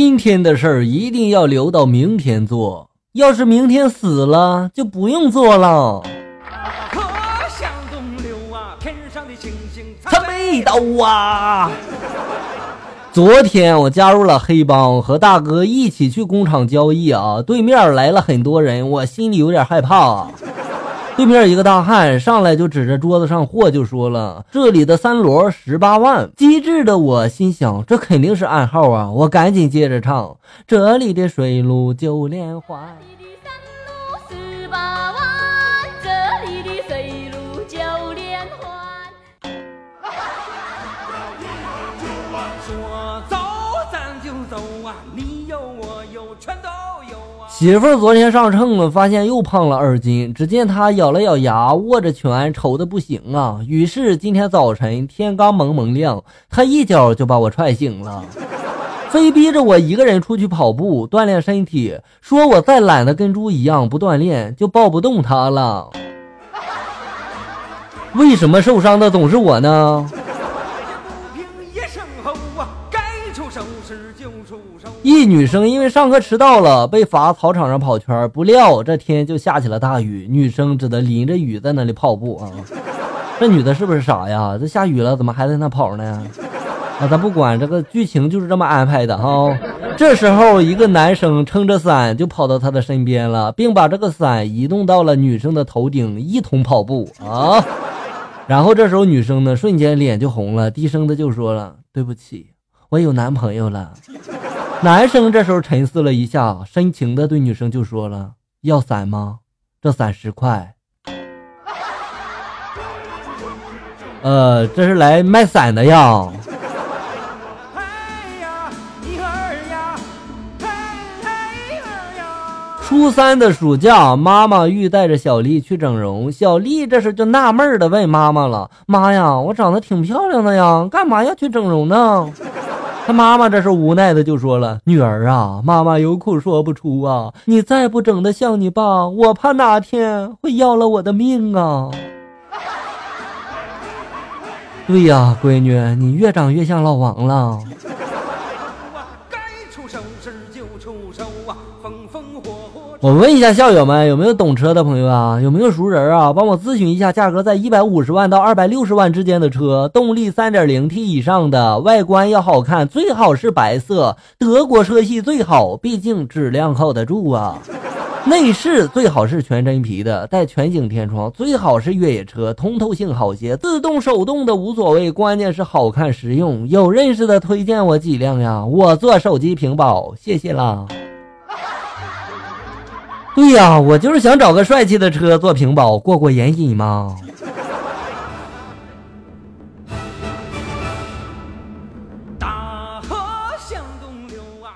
今天的事儿一定要留到明天做，要是明天死了，就不用做了。可向东流啊，天上的星星他没到啊！昨天我加入了黑帮，和大哥一起去工厂交易啊。对面来了很多人，我心里有点害怕。对面一个大汉上来就指着桌子上货就说了：“这里的三螺十八万。”机智的我心想，这肯定是暗号啊！我赶紧接着唱：“这里的水路九连环。” 媳妇儿昨天上秤了，发现又胖了二斤。只见她咬了咬牙，握着拳，愁的不行啊。于是今天早晨天刚蒙蒙亮，她一脚就把我踹醒了，非逼着我一个人出去跑步锻炼身体，说我再懒得跟猪一样不锻炼就抱不动她了。为什么受伤的总是我呢？一女生因为上课迟到了，被罚操场上跑圈。不料这天就下起了大雨，女生只得淋着雨在那里跑步啊。这女的是不是傻呀？这下雨了怎么还在那跑呢？啊，咱不管这个剧情就是这么安排的哈。这时候一个男生撑着伞就跑到她的身边了，并把这个伞移动到了女生的头顶，一同跑步啊。然后这时候女生呢瞬间脸就红了，低声的就说了：“对不起，我有男朋友了。”男生这时候沉思了一下，深情的对女生就说了：“要伞吗？这伞十块。”呃，这是来卖伞的呀。初三的暑假，妈妈欲带着小丽去整容。小丽这时就纳闷的问妈妈了：“妈呀，我长得挺漂亮的呀，干嘛要去整容呢？”他妈妈这是无奈的就说了：“女儿啊，妈妈有苦说不出啊，你再不整的像你爸，我怕哪天会要了我的命啊。”对呀，闺女，你越长越像老王了。我问一下校友们，有没有懂车的朋友啊？有没有熟人啊？帮我咨询一下，价格在一百五十万到二百六十万之间的车，动力三点零 T 以上的，外观要好看，最好是白色，德国车系最好，毕竟质量靠得住啊。内饰最好是全真皮的，带全景天窗，最好是越野车，通透性好些，自动手动的无所谓，关键是好看实用。有认识的推荐我几辆呀？我做手机屏保，谢谢啦。对呀，我就是想找个帅气的车做屏保，过过眼瘾嘛。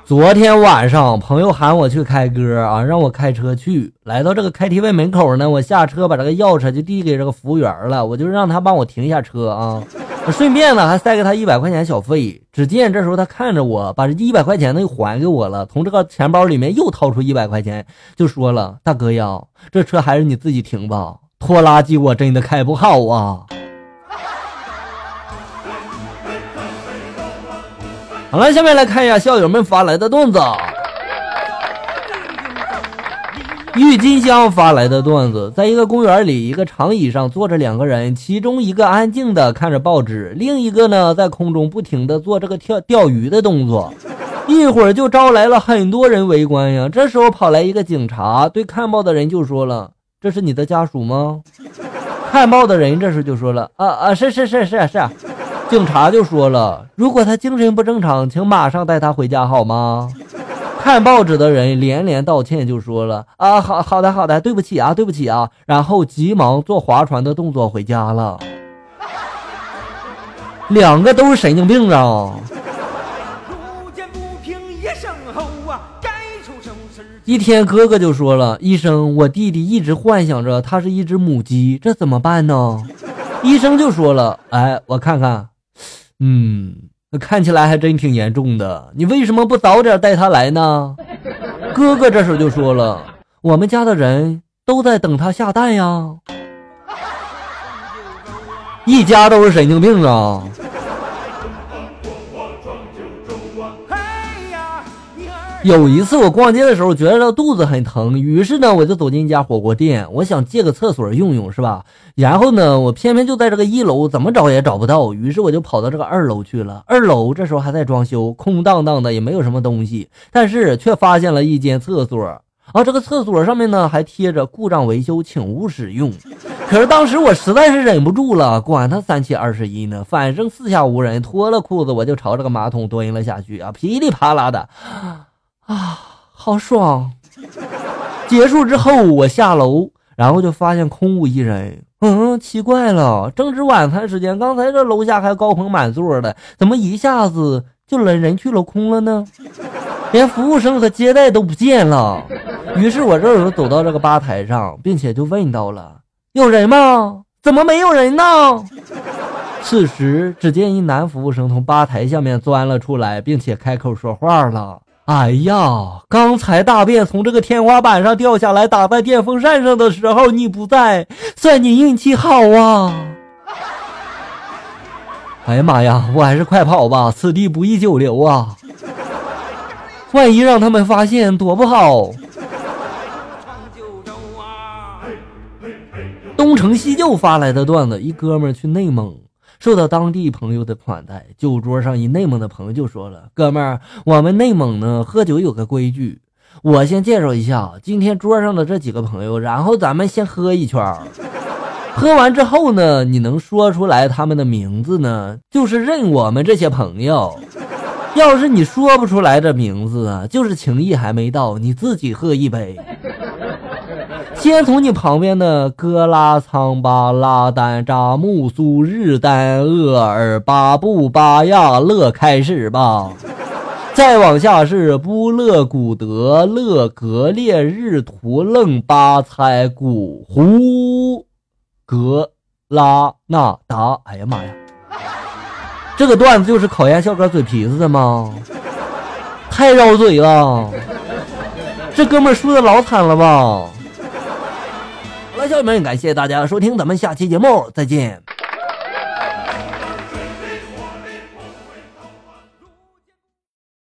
昨天晚上，朋友喊我去开歌啊，让我开车去。来到这个 KTV 门口呢，我下车把这个钥匙就递给这个服务员了，我就让他帮我停一下车啊。顺便呢，还塞给他一百块钱小费。只见这时候他看着我，把这一百块钱呢又还给我了，从这个钱包里面又掏出一百块钱，就说了：“大哥呀，这车还是你自己停吧，拖拉机我真的开不好啊。”好了，下面来看一下校友们发来的段子。郁金香发来的段子，在一个公园里，一个长椅上坐着两个人，其中一个安静的看着报纸，另一个呢在空中不停的做这个跳钓鱼的动作，一会儿就招来了很多人围观呀。这时候跑来一个警察，对看报的人就说了：“这是你的家属吗？”看报的人这时候就说了：“啊啊，是是是是是。”警察就说了：“如果他精神不正常，请马上带他回家好吗？”看报纸的人连连道歉，就说了：“啊，好好的好的，对不起啊，对不起啊。”然后急忙做划船的动作回家了。两个都是神经病啊！一天，哥哥就说了：“医生，我弟弟一直幻想着他是一只母鸡，这怎么办呢？”医生就说了：“哎，我看看，嗯。”看起来还真挺严重的，你为什么不早点带他来呢？哥哥这时候就说了：“我们家的人都在等他下蛋呀，一家都是神经病啊！”有一次我逛街的时候，觉得肚子很疼，于是呢，我就走进一家火锅店，我想借个厕所用用，是吧？然后呢，我偏偏就在这个一楼，怎么找也找不到，于是我就跑到这个二楼去了。二楼这时候还在装修，空荡荡的，也没有什么东西，但是却发现了一间厕所。啊，这个厕所上面呢还贴着“故障维修，请勿使用”。可是当时我实在是忍不住了，管他三七二十一呢，反正四下无人，脱了裤子我就朝这个马桶蹲了下去啊，噼里啪啦的。啊，好爽！结束之后，我下楼，然后就发现空无一人。嗯，奇怪了，正值晚餐时间，刚才这楼下还高朋满座的，怎么一下子就人人去楼空了呢？连服务生和接待都不见了。于是我这就走到这个吧台上，并且就问到了：“有人吗？怎么没有人呢？”此时，只见一男服务生从吧台下面钻了出来，并且开口说话了。哎呀，刚才大便从这个天花板上掉下来，打在电风扇上的时候你不在，算你运气好啊！哎呀妈呀，我还是快跑吧，此地不宜久留啊！万一让他们发现，多不好。东成西就发来的段子：一哥们去内蒙。受到当地朋友的款待，酒桌上一内蒙的朋友就说了：“哥们儿，我们内蒙呢喝酒有个规矩，我先介绍一下今天桌上的这几个朋友，然后咱们先喝一圈喝完之后呢，你能说出来他们的名字呢，就是认我们这些朋友；要是你说不出来这名字啊，就是情谊还没到，你自己喝一杯。”先从你旁边的哥拉仓巴拉丹扎木苏日丹厄尔巴布巴亚勒开始吧，再往下是布勒古德勒格列日图楞巴猜古胡格拉纳达。哎呀妈呀，这个段子就是考验笑哥嘴皮子的吗？太绕嘴了，这哥们输的老惨了吧？友们，感谢大家收听，咱们下期节目再见。